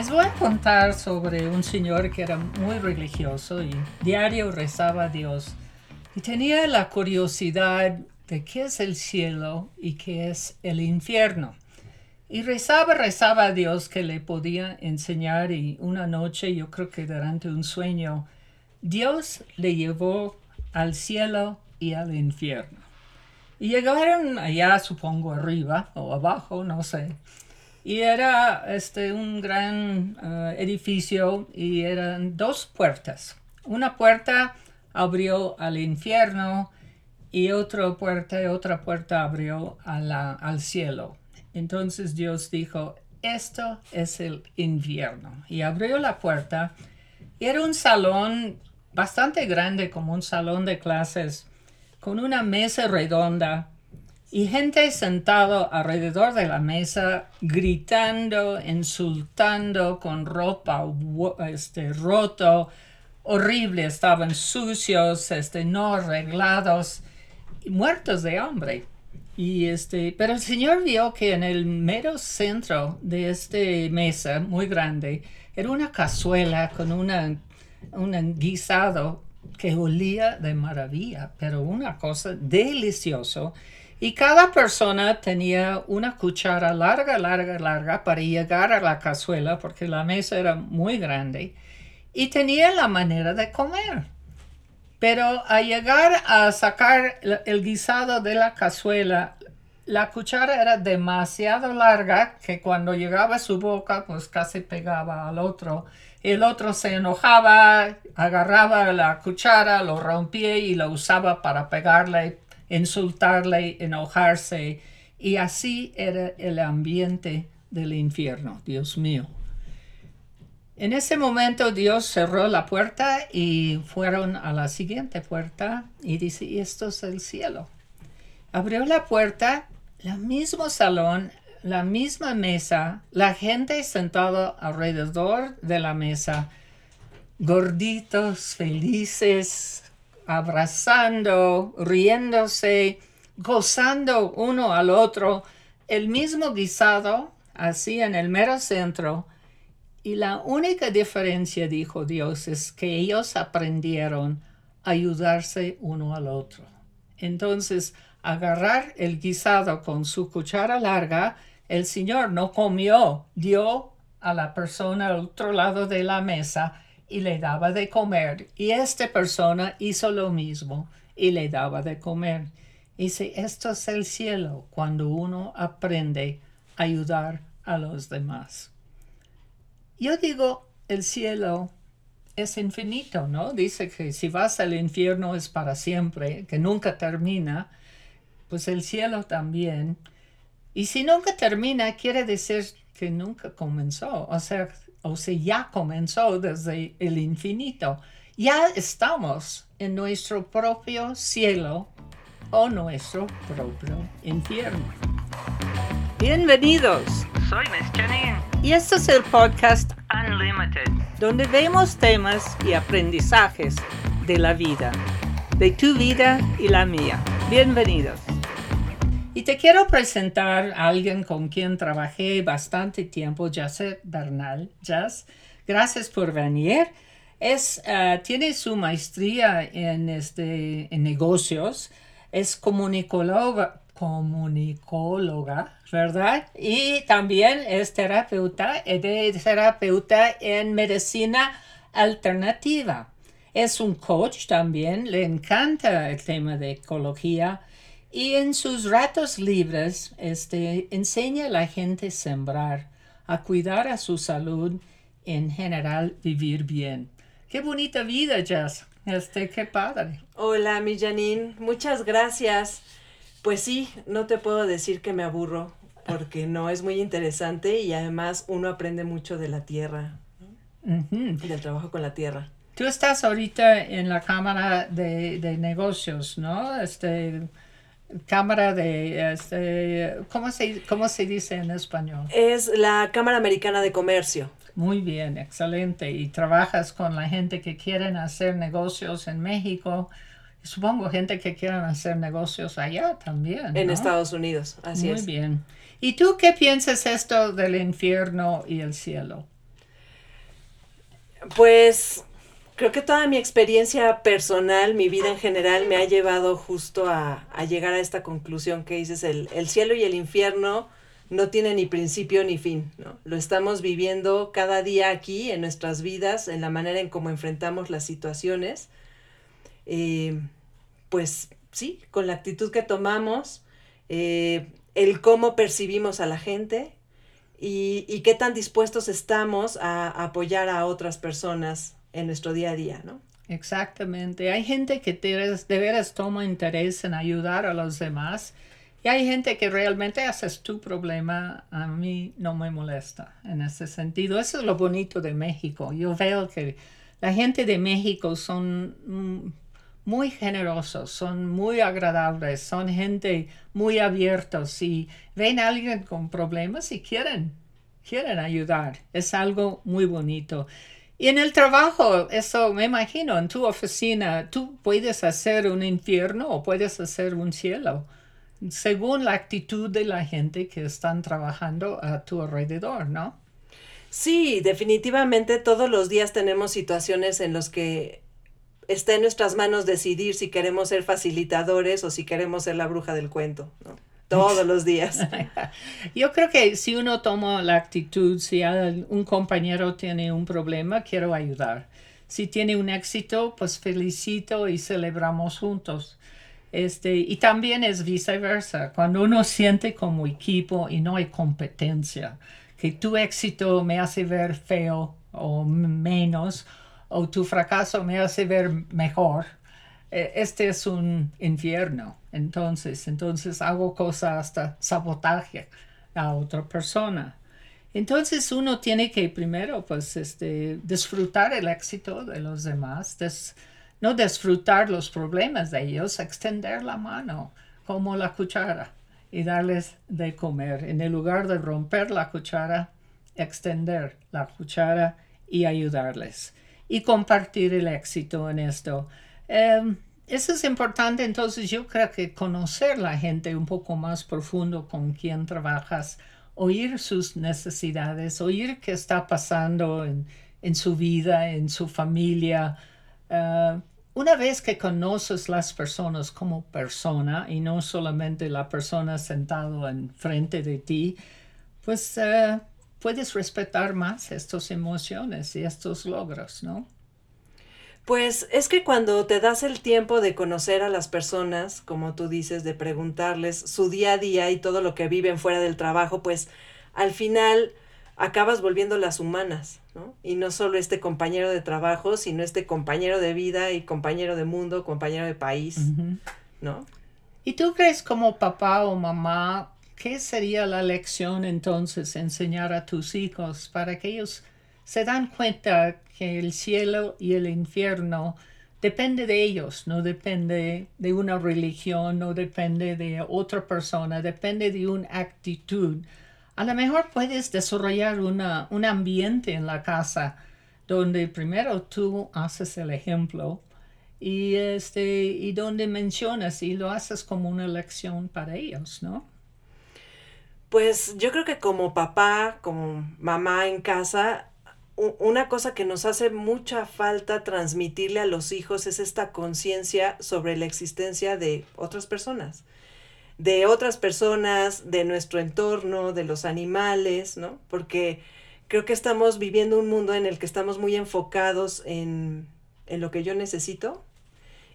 Les voy a contar sobre un señor que era muy religioso y diario rezaba a Dios y tenía la curiosidad de qué es el cielo y qué es el infierno. Y rezaba, rezaba a Dios que le podía enseñar y una noche, yo creo que durante un sueño, Dios le llevó al cielo y al infierno. Y llegaron allá, supongo, arriba o abajo, no sé. Y era este, un gran eh, edificio y eran dos puertas. Una puerta abrió al infierno y otra puerta, otra puerta abrió al cielo. Entonces Dios dijo, esto es el infierno. Y abrió la puerta. Y era un salón bastante grande, como un salón de clases, con una mesa redonda y gente sentado alrededor de la mesa gritando, insultando con ropa este, roto, horrible, estaban sucios, este, no arreglados, muertos de hambre. Y este, pero el Señor vio que en el mero centro de esta mesa muy grande era una cazuela con una, un guisado que olía de maravilla, pero una cosa deliciosa. Y cada persona tenía una cuchara larga, larga, larga para llegar a la cazuela porque la mesa era muy grande y tenía la manera de comer. Pero al llegar a sacar el guisado de la cazuela, la cuchara era demasiado larga que cuando llegaba a su boca, pues casi pegaba al otro. El otro se enojaba, agarraba la cuchara, lo rompía y lo usaba para pegarle, insultarle, enojarse. Y así era el ambiente del infierno, Dios mío. En ese momento Dios cerró la puerta y fueron a la siguiente puerta y dice, esto es el cielo. Abrió la puerta, el mismo salón, la misma mesa, la gente sentada alrededor de la mesa, gorditos, felices, abrazando, riéndose, gozando uno al otro, el mismo guisado, así en el mero centro, y la única diferencia, dijo Dios, es que ellos aprendieron a ayudarse uno al otro. Entonces, agarrar el guisado con su cuchara larga, el Señor no comió, dio a la persona al otro lado de la mesa y le daba de comer. Y esta persona hizo lo mismo y le daba de comer. Dice, esto es el cielo cuando uno aprende a ayudar a los demás. Yo digo, el cielo es infinito, ¿no? Dice que si vas al infierno es para siempre, que nunca termina, pues el cielo también. Y si nunca termina, quiere decir que nunca comenzó, o sea, o sea, ya comenzó desde el infinito. Ya estamos en nuestro propio cielo o nuestro propio infierno. Bienvenidos. Soy Miss Janine. Y este es el podcast Unlimited, donde vemos temas y aprendizajes de la vida, de tu vida y la mía. Bienvenidos. Y te quiero presentar a alguien con quien trabajé bastante tiempo, Jazz Bernal. Jazz, gracias por venir. Es, eh, tiene su maestría en, este, en negocios, es comunicóloga, comunicóloga, ¿verdad? Y también es terapeuta, es terapeuta en medicina alternativa. Es un coach también, le encanta el tema de ecología y en sus ratos libres este, enseña a la gente a sembrar, a cuidar a su salud, en general vivir bien. Qué bonita vida, Jess. Este, qué padre. Hola, mi Janine. Muchas gracias. Pues sí, no te puedo decir que me aburro, porque no es muy interesante y además uno aprende mucho de la tierra, del trabajo con la tierra. Tú estás ahorita en la Cámara de, Negocios, ¿no? Este, Cámara de, este, ¿cómo se, ¿cómo se dice en español? Es la Cámara Americana de Comercio. Muy bien, excelente. Y trabajas con la gente que quieren hacer negocios en México Supongo gente que quieran hacer negocios allá también. En Estados Unidos, así es. Muy bien. ¿Y tú qué piensas esto del infierno y el cielo? Pues creo que toda mi experiencia personal, mi vida en general, me ha llevado justo a, llegar a esta conclusión que dices, el, el, cielo y el infierno no tienen ni principio ni fin, ¿no? Lo estamos viviendo cada día aquí en nuestras vidas, en la manera en cómo enfrentamos las situaciones. Eh, pues sí, con la actitud que tomamos, eh, el cómo percibimos a la gente y, qué tan dispuestos estamos a, apoyar a otras personas en nuestro día a día, ¿no? Exactamente. Hay gente que de veras toma interés en ayudar a los demás y hay gente que realmente haces tu problema, a mí no me molesta en ese sentido. Eso es lo bonito de México. Yo veo que la gente de México son mm, muy generosos, son muy agradables, son gente muy abiertos y ven a alguien con problemas y quieren, quieren ayudar. Es algo muy bonito. Y en el trabajo, eso me imagino, en tu oficina, tú puedes hacer un infierno o puedes hacer un cielo, según la actitud de la gente que están trabajando a tu alrededor, ¿no? Sí, definitivamente todos los días tenemos situaciones en las que está en nuestras manos decidir si queremos ser facilitadores o si queremos ser la bruja del cuento, ¿no? Todos los días. Yo creo que si uno toma la actitud, si un compañero tiene un problema, quiero ayudar. Si tiene un éxito, pues felicito y celebramos juntos. Este, y también es viceversa, cuando uno siente como equipo y no hay competencia, que tu éxito me hace ver feo o menos, o tu fracaso me hace ver mejor, este es un infierno. Entonces, entonces hago cosas hasta sabotaje a otra persona. Entonces uno tiene que primero pues este, disfrutar el éxito de los demás, no disfrutar los problemas de ellos, extender la mano como la cuchara y darles de comer. En lugar de romper la cuchara, extender la cuchara y ayudarles y compartir el éxito en esto. Em, eso es importante, entonces yo creo que conocer la gente un poco más profundo con quien trabajas, oír sus necesidades, oír qué está pasando en, su vida, en su familia. Eh, una vez que conoces las personas como persona y no solamente la persona sentado enfrente de ti, pues eh, puedes respetar más estas emociones y estos logros, ¿no? Pues es que cuando te das el tiempo de conocer a las personas, como tú dices, de preguntarles su día a día y todo lo que viven fuera del trabajo, pues al final acabas volviéndolas humanas, ¿no? Y no solo este compañero de trabajo, sino este compañero de vida y compañero de mundo, compañero de país, ¿no? ¿Y tú crees como papá o mamá ¿Qué sería la lección entonces enseñar a tus hijos para que ellos se dan cuenta que el cielo y el infierno depende de ellos, no depende de una religión, no depende de otra persona, depende de una actitud. A lo mejor puedes desarrollar una, un ambiente en la casa donde primero tú haces el ejemplo y, este, y donde mencionas y lo haces como una lección para ellos, ¿no? Pues yo creo que como papá, como mamá en casa, una cosa que nos hace mucha falta transmitirle a los hijos es esta conciencia sobre la existencia de otras personas, de otras personas, de nuestro entorno, de los animales, ¿no? Porque creo que estamos viviendo un mundo en el que estamos muy enfocados en, en lo que yo necesito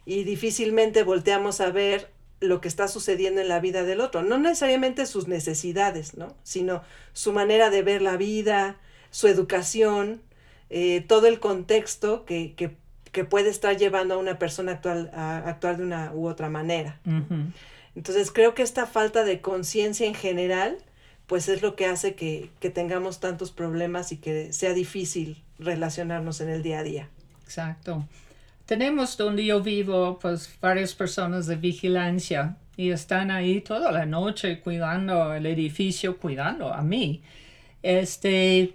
y difícilmente volteamos a ver lo que está sucediendo en la vida del otro, no necesariamente sus necesidades, ¿no? sino su manera de ver la vida, su educación, eh, todo el contexto que, que, que, puede estar llevando a una persona actual, a actuar de una u otra manera. Entonces creo que esta falta de conciencia en general, pues es lo que hace que, que tengamos tantos problemas y que sea difícil relacionarnos en el día a día. Exacto. Tenemos donde yo vivo, pues varias personas de vigilancia y están ahí toda la noche cuidando el edificio, cuidando a mí. Este,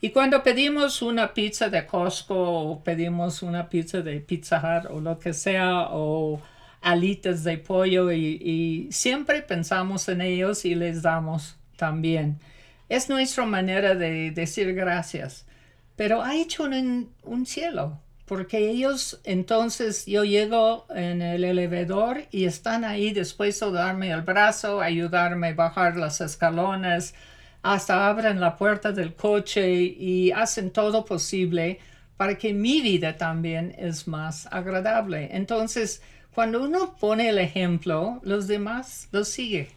y cuando pedimos una pizza de Costco o pedimos una pizza de Pizza Hut o lo que sea, o alitas de pollo, y, siempre pensamos en ellos y les damos también. Es nuestra manera de decir gracias. pero ha hecho un, un cielo, porque ellos entonces yo llego en el elevador y están ahí dispuestos a darme el brazo, ayudarme a bajar las escalones, hasta abren la puerta del coche y hacen todo posible para que mi vida también es más agradable. Entonces, cuando uno pone el ejemplo, los demás lo siguen.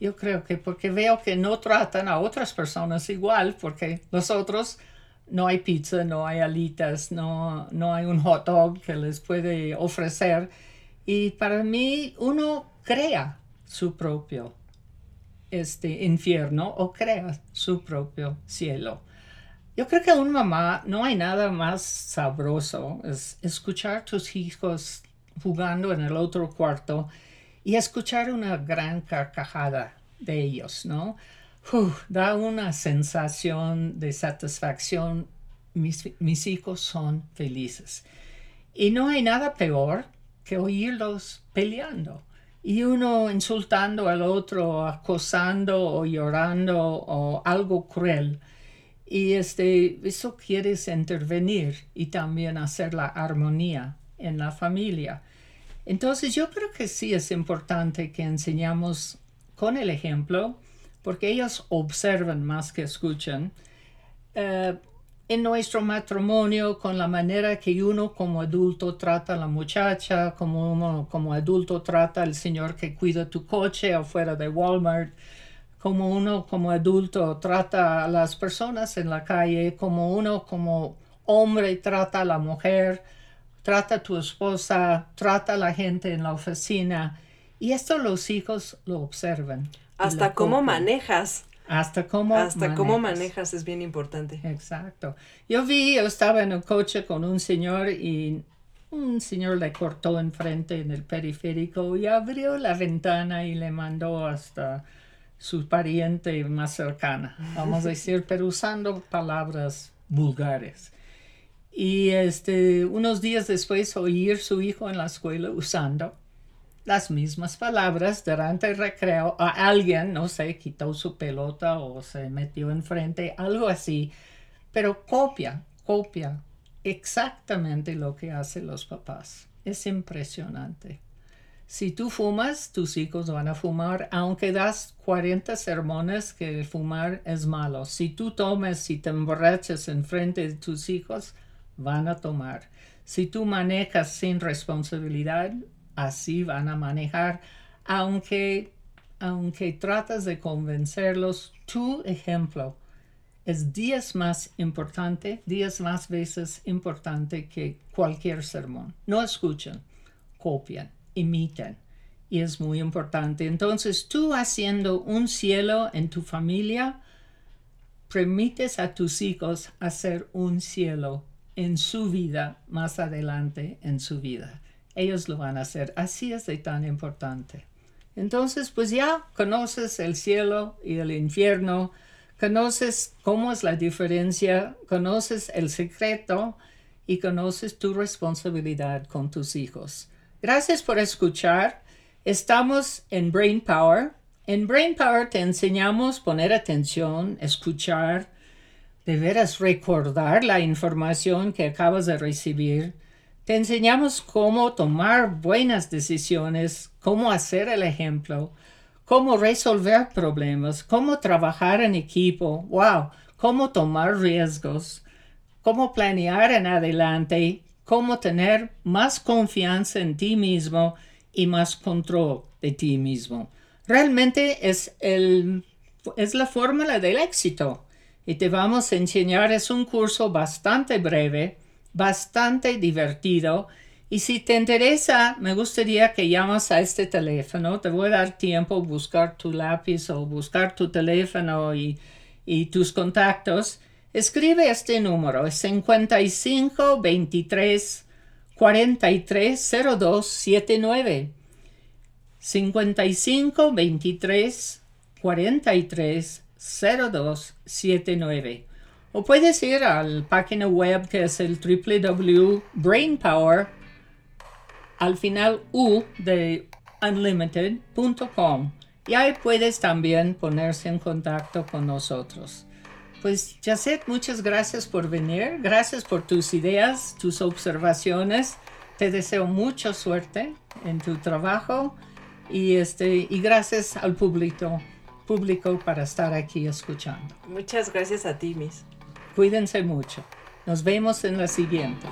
Yo creo que porque veo que no tratan a otras personas igual, porque los otros no hay pizza, no hay alitas, no, no hay un hot dog que les puede ofrecer. Y para mí uno crea su propio este infierno o crea su propio cielo. Yo creo que a una mamá no hay nada más sabroso es escuchar a tus hijos jugando en el otro cuarto y escuchar una gran carcajada de ellos, ¿no? da una sensación de satisfacción. Mis, mis hijos son felices. Y no hay nada peor que oírlos peleando y uno insultando al otro, acosando o llorando o algo cruel. Y este, eso quieres intervenir y también hacer la armonía en la familia. Entonces yo creo que sí es importante que enseñamos con el ejemplo, porque ellos observan más que escuchan. Eh, en nuestro matrimonio, con la manera que uno como adulto trata a la muchacha, como uno como adulto trata al señor que cuida tu coche afuera de Walmart, como uno como adulto trata a las personas en la calle, como uno como hombre trata a la mujer, trata a tu esposa, trata a la gente en la oficina. Y esto los hijos lo observan. Hasta cómo manejas. Hasta cómo Hasta manejas. cómo manejas es bien importante. Exacto. Yo vi, yo estaba en un coche con un señor y un señor le cortó enfrente en el periférico y abrió la ventana y le mandó hasta su pariente más cercana, vamos a decir, pero usando palabras vulgares. Y este, unos días después oír su hijo en la escuela usando las mismas palabras durante el recreo a alguien, no sé, quitó su pelota o se metió enfrente, algo así, pero copia, copia exactamente lo que hacen los papás. Es impresionante. Si tú fumas, tus hijos van a fumar, aunque das 40 sermones que fumar es malo. Si tú tomes y te emborrachas enfrente de tus hijos, van a tomar. Si tú manejas sin responsabilidad, así van a manejar, aunque, aunque tratas de convencerlos, tu ejemplo es diez más importante, diez más veces importante que cualquier sermón. No escuchan, copian, imitan. Y es muy importante. Entonces, tú haciendo un cielo en tu familia, permites a tus hijos hacer un cielo en su vida más adelante en su vida ellos lo van a hacer. Así es de tan importante. Entonces, pues ya conoces el cielo y el infierno, conoces cómo es la diferencia, conoces el secreto y conoces tu responsabilidad con tus hijos. Gracias por escuchar. Estamos en Brain Power. En Brain Power te enseñamos poner atención, escuchar, de veras recordar la información que acabas de recibir te enseñamos cómo tomar buenas decisiones, cómo hacer el ejemplo, cómo resolver problemas, cómo trabajar en equipo, wow, cómo tomar riesgos, cómo planear en adelante, cómo tener más confianza en ti mismo y más control de ti mismo. Realmente es, el, es la fórmula del éxito y te vamos a enseñar, es un curso bastante breve, bastante divertido. Y si te interesa, me gustaría que llamas a este teléfono. Te voy a dar tiempo buscar tu lápiz o buscar tu teléfono y, y tus contactos. Escribe este número, es 55 23 43 02 79. 55 23 43 02 79. O puedes ir a la página web que es el www.brainpower, al final U de unlimited.com. Y ahí puedes también ponerse en contacto con nosotros. Pues, Jacet, muchas gracias por venir. Gracias por tus ideas, tus observaciones. Te deseo mucha suerte en tu trabajo y, este, y gracias al público, público para estar aquí escuchando. Muchas gracias a ti, Miss. Cuídense mucho. Nos vemos en la siguiente.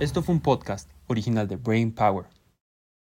Esto fue un podcast original de Brain Power.